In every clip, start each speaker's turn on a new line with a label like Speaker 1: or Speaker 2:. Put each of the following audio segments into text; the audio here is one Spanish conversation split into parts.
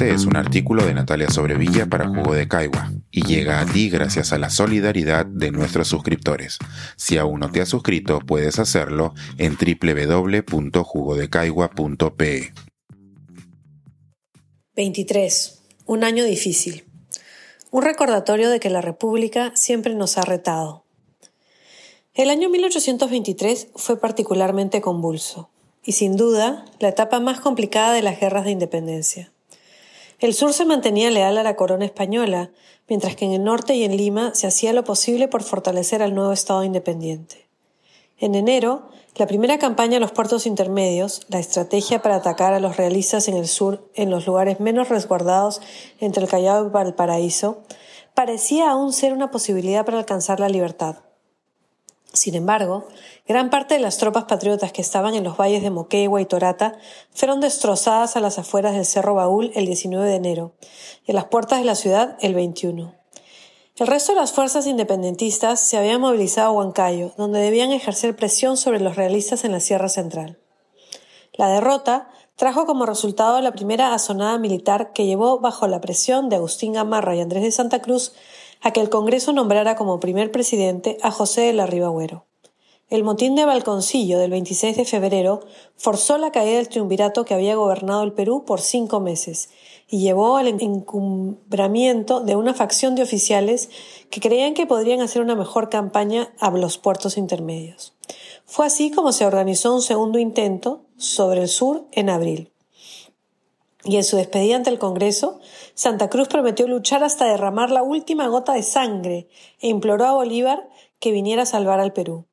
Speaker 1: Este es un artículo de Natalia Sobrevilla para Jugo de Caigua y llega a ti gracias a la solidaridad de nuestros suscriptores. Si aún no te has suscrito, puedes hacerlo en www.jugodecaigua.pe.
Speaker 2: 23. Un año difícil. Un recordatorio de que la República siempre nos ha retado. El año 1823 fue particularmente convulso y sin duda la etapa más complicada de las guerras de independencia. El sur se mantenía leal a la corona española, mientras que en el norte y en Lima se hacía lo posible por fortalecer al nuevo Estado independiente. En enero, la primera campaña a los puertos intermedios, la estrategia para atacar a los realistas en el sur en los lugares menos resguardados entre el Callao y Valparaíso, parecía aún ser una posibilidad para alcanzar la libertad. Sin embargo, gran parte de las tropas patriotas que estaban en los valles de Moquegua y Torata fueron destrozadas a las afueras del Cerro Baúl el 19 de enero y a las puertas de la ciudad el 21. El resto de las fuerzas independentistas se habían movilizado a Huancayo, donde debían ejercer presión sobre los realistas en la Sierra Central. La derrota trajo como resultado la primera azonada militar que llevó bajo la presión de Agustín Gamarra y Andrés de Santa Cruz a que el Congreso nombrara como primer presidente a José de la Ribagüero. El motín de Balconcillo del 26 de febrero forzó la caída del triunvirato que había gobernado el Perú por cinco meses y llevó al encumbramiento de una facción de oficiales que creían que podrían hacer una mejor campaña a los puertos intermedios. Fue así como se organizó un segundo intento sobre el sur en abril. Y en su despedida ante el Congreso, Santa Cruz prometió luchar hasta derramar la última gota de sangre e imploró a Bolívar que viniera a salvar al Perú.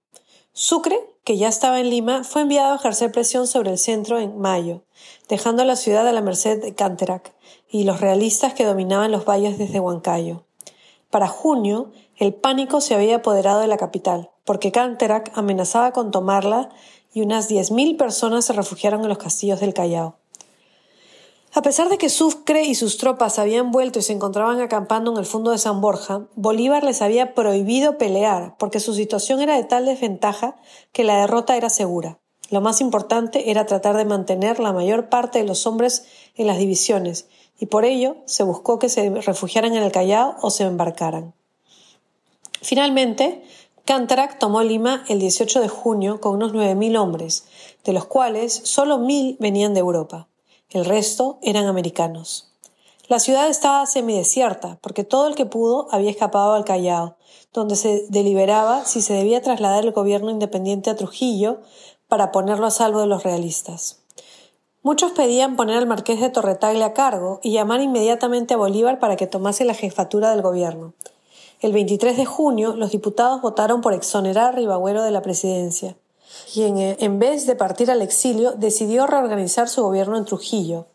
Speaker 2: Sucre, que ya estaba en Lima, fue enviado a ejercer presión sobre el centro en mayo, dejando la ciudad a la merced de Canterac y los realistas que dominaban los valles desde Huancayo. Para junio, el pánico se había apoderado de la capital, porque Canterac amenazaba con tomarla y unas 10.000 personas se refugiaron en los castillos del Callao. A pesar de que Sucre y sus tropas habían vuelto y se encontraban acampando en el fondo de San Borja, Bolívar les había prohibido pelear porque su situación era de tal desventaja que la derrota era segura. Lo más importante era tratar de mantener la mayor parte de los hombres en las divisiones y por ello se buscó que se refugiaran en el Callao o se embarcaran. Finalmente, Cantarac tomó Lima el 18 de junio con unos 9.000 hombres, de los cuales solo 1.000 venían de Europa. El resto eran americanos. La ciudad estaba semidesierta, porque todo el que pudo había escapado al Callao, donde se deliberaba si se debía trasladar el gobierno independiente a Trujillo para ponerlo a salvo de los realistas. Muchos pedían poner al marqués de Torretagle a cargo y llamar inmediatamente a Bolívar para que tomase la jefatura del gobierno. El 23 de junio, los diputados votaron por exonerar a Ribagüero de la presidencia quien eh, en vez de partir al exilio decidió reorganizar su gobierno en Trujillo.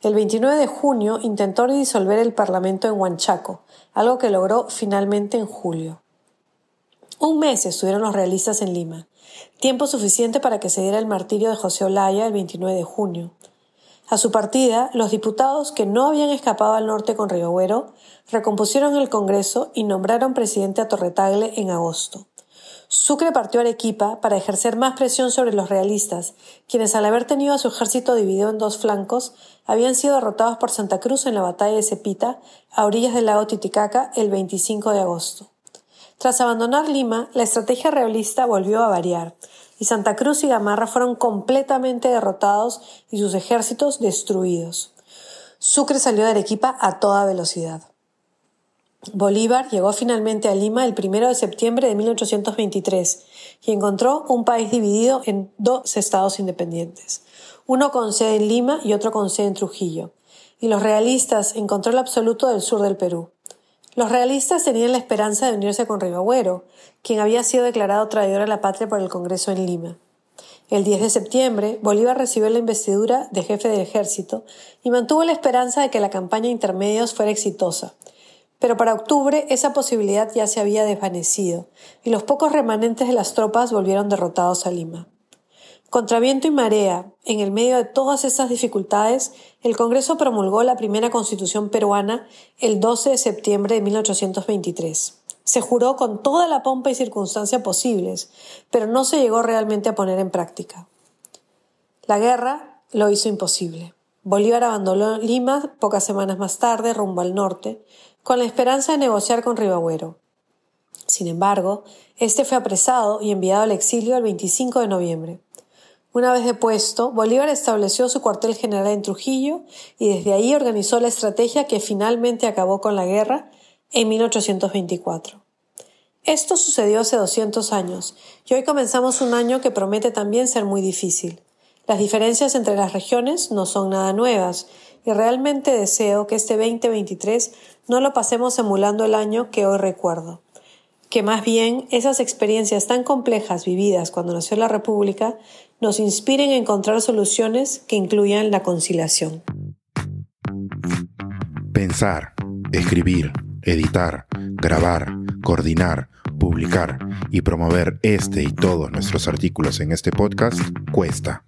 Speaker 2: El 29 de junio intentó disolver el Parlamento en Huanchaco, algo que logró finalmente en julio. Un mes estuvieron los realistas en Lima, tiempo suficiente para que se diera el martirio de José Olaya el 29 de junio. A su partida, los diputados que no habían escapado al norte con Ribagüero recompusieron el Congreso y nombraron presidente a Torretagle en agosto. Sucre partió a Arequipa para ejercer más presión sobre los realistas, quienes al haber tenido a su ejército dividido en dos flancos, habían sido derrotados por Santa Cruz en la batalla de Cepita, a orillas del lago Titicaca, el 25 de agosto. Tras abandonar Lima, la estrategia realista volvió a variar, y Santa Cruz y Gamarra fueron completamente derrotados y sus ejércitos destruidos. Sucre salió de Arequipa a toda velocidad. Bolívar llegó finalmente a Lima el 1 de septiembre de 1823 y encontró un país dividido en dos estados independientes, uno con sede en Lima y otro con sede en Trujillo, y los realistas en control absoluto del sur del Perú. Los realistas tenían la esperanza de unirse con Ribagüero, quien había sido declarado traidor a la patria por el Congreso en Lima. El 10 de septiembre, Bolívar recibió la investidura de jefe del ejército y mantuvo la esperanza de que la campaña intermedios fuera exitosa, pero para octubre esa posibilidad ya se había desvanecido y los pocos remanentes de las tropas volvieron derrotados a Lima. Contra viento y marea, en el medio de todas esas dificultades, el Congreso promulgó la primera constitución peruana el 12 de septiembre de 1823. Se juró con toda la pompa y circunstancia posibles, pero no se llegó realmente a poner en práctica. La guerra lo hizo imposible. Bolívar abandonó Lima pocas semanas más tarde rumbo al norte, con la esperanza de negociar con Ribagüero. Sin embargo, este fue apresado y enviado al exilio el 25 de noviembre. Una vez depuesto, Bolívar estableció su cuartel general en Trujillo y desde ahí organizó la estrategia que finalmente acabó con la guerra en 1824. Esto sucedió hace 200 años y hoy comenzamos un año que promete también ser muy difícil. Las diferencias entre las regiones no son nada nuevas y realmente deseo que este 2023 no lo pasemos emulando el año que hoy recuerdo que más bien esas experiencias tan complejas vividas cuando nació la República nos inspiren a encontrar soluciones que incluyan la conciliación.
Speaker 1: Pensar, escribir, editar, grabar, coordinar, publicar y promover este y todos nuestros artículos en este podcast cuesta